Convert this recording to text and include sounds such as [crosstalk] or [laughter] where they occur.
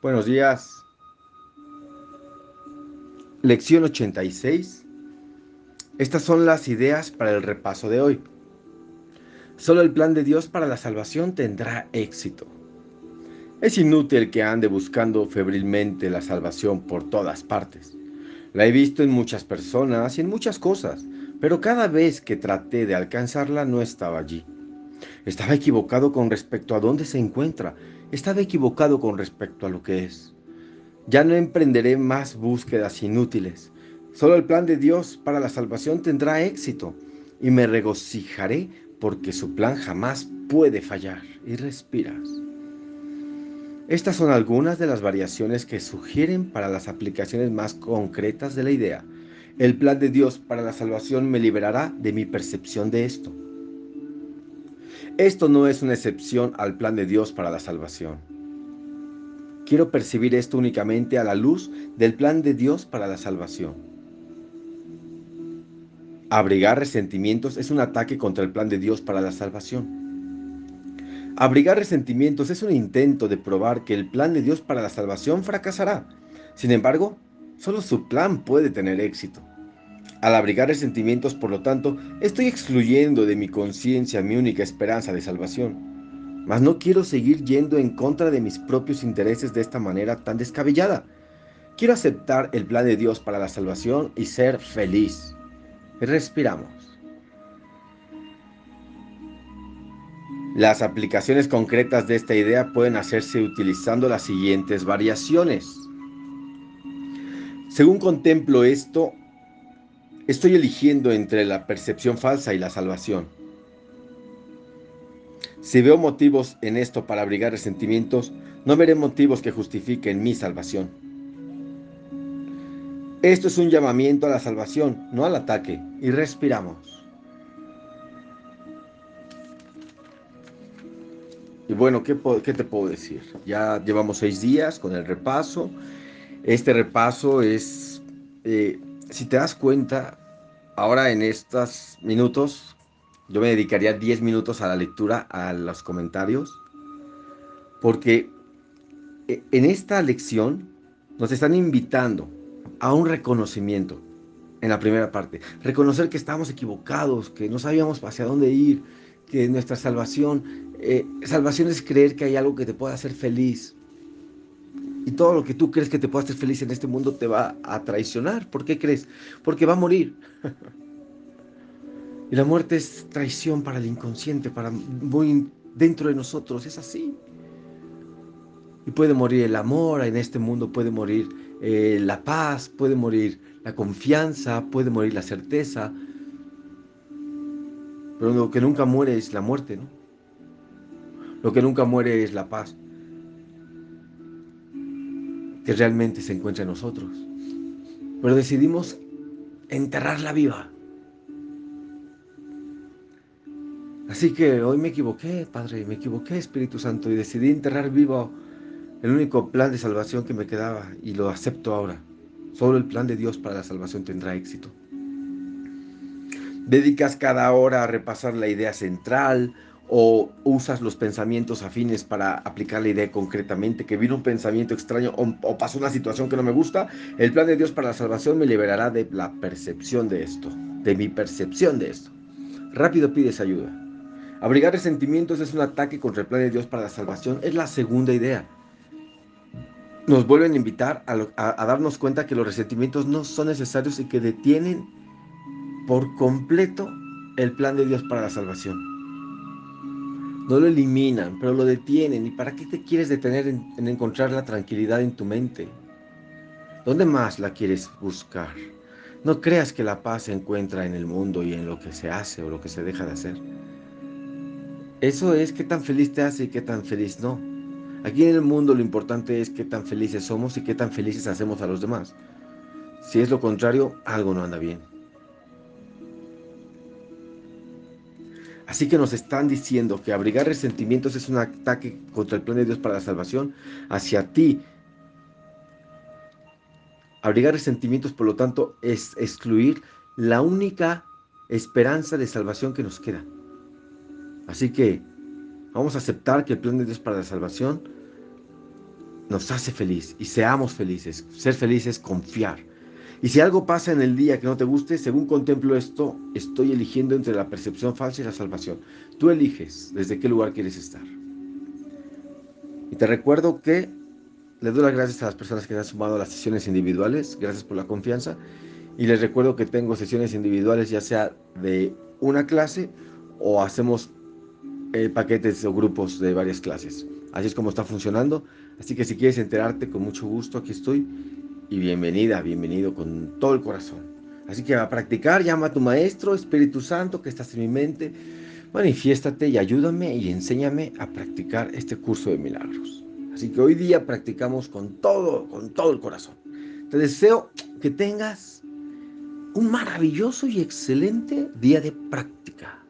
Buenos días. Lección 86. Estas son las ideas para el repaso de hoy. Solo el plan de Dios para la salvación tendrá éxito. Es inútil que ande buscando febrilmente la salvación por todas partes. La he visto en muchas personas y en muchas cosas, pero cada vez que traté de alcanzarla no estaba allí. Estaba equivocado con respecto a dónde se encuentra estaba equivocado con respecto a lo que es. Ya no emprenderé más búsquedas inútiles. Solo el plan de Dios para la salvación tendrá éxito y me regocijaré porque su plan jamás puede fallar. Y respiras. Estas son algunas de las variaciones que sugieren para las aplicaciones más concretas de la idea. El plan de Dios para la salvación me liberará de mi percepción de esto. Esto no es una excepción al plan de Dios para la salvación. Quiero percibir esto únicamente a la luz del plan de Dios para la salvación. Abrigar resentimientos es un ataque contra el plan de Dios para la salvación. Abrigar resentimientos es un intento de probar que el plan de Dios para la salvación fracasará. Sin embargo, solo su plan puede tener éxito. Al abrigar resentimientos, por lo tanto, estoy excluyendo de mi conciencia mi única esperanza de salvación. Mas no quiero seguir yendo en contra de mis propios intereses de esta manera tan descabellada. Quiero aceptar el plan de Dios para la salvación y ser feliz. Respiramos. Las aplicaciones concretas de esta idea pueden hacerse utilizando las siguientes variaciones. Según contemplo esto, Estoy eligiendo entre la percepción falsa y la salvación. Si veo motivos en esto para abrigar resentimientos, no veré motivos que justifiquen mi salvación. Esto es un llamamiento a la salvación, no al ataque, y respiramos. Y bueno, ¿qué, te puedo decir? Ya llevamos seis días con el repaso. Este repaso es eh, si te das cuenta, ahora en estos minutos, yo me dedicaría 10 minutos a la lectura, a los comentarios, porque e, en esta lección nos están invitando a un reconocimiento en la primera parte. Reconocer que estamos equivocados, que no sabíamos hacia dónde ir, que nuestra salvación, eh, salvación es creer que hay algo que te pueda hacer feliz, y todo lo que tú crees que te pueda hacer feliz en este mundo te va a traicionar. ¿Por qué crees? Porque va a morir. [laughs] y la muerte es traición para el inconsciente, para muy dentro de nosotros. Es así. Y puede morir el amor en este mundo, puede morir eh, la paz, puede morir la confianza, puede morir la certeza. Pero lo que nunca muere es la muerte, ¿no? Lo que nunca muere es la paz que realmente se encuentra en nosotros. Pero decidimos enterrarla viva. Así que hoy me equivoqué, Padre, me equivoqué, Espíritu Santo, y decidí enterrar vivo el único plan de salvación que me quedaba y lo acepto ahora. Solo el plan de Dios para la salvación tendrá éxito. Dedicas cada hora a repasar la idea central o usas los pensamientos afines para aplicar la idea concretamente, que vino un pensamiento extraño o, pasó una situación que no me gusta, el plan de Dios para la salvación me liberará de la percepción de esto, de mi percepción de esto. Rápido pides ayuda. Abrigar resentimientos es un ataque contra el plan de Dios para la salvación, es la segunda idea. Nos vuelven a invitar a darnos cuenta que los resentimientos no son necesarios y que detienen por completo el plan de Dios para la salvación. No lo eliminan, pero lo detienen. ¿Y para qué te quieres detener en, encontrar la tranquilidad en tu mente? ¿Dónde más la quieres buscar? No creas que la paz se encuentra en el mundo y en lo que se hace o lo que se deja de hacer. Eso es qué tan feliz te hace y qué tan feliz no. Aquí en el mundo lo importante es qué tan felices somos y qué tan felices hacemos a los demás. Si es lo contrario, algo no anda bien. Así que nos están diciendo que abrigar resentimientos es un ataque contra el plan de Dios para la salvación hacia ti. Abrigar resentimientos, por lo tanto, es excluir la única esperanza de salvación que nos queda. Así que vamos a aceptar que el plan de Dios para la salvación nos hace feliz y seamos felices. Ser felices es confiar. Y si algo pasa en el día que no te guste, según contemplo esto, estoy eligiendo entre la percepción falsa y la salvación. Tú eliges desde qué lugar quieres estar. Y te recuerdo que les doy las gracias a las personas que se han sumado a las sesiones individuales. Gracias por la confianza. Y les recuerdo que tengo sesiones individuales ya sea de una clase o hacemos eh, paquetes o grupos de varias clases. Así es como está funcionando. Así que si quieres enterarte, con mucho gusto aquí estoy. Y bienvenida, bienvenido con todo el corazón. Así que a practicar, llama a tu maestro, Espíritu Santo, que estás en mi mente. Manifiéstate y ayúdame y enséñame a practicar este curso de milagros. Así que hoy día practicamos con todo, con todo el corazón. Te deseo que tengas un maravilloso y excelente día de práctica.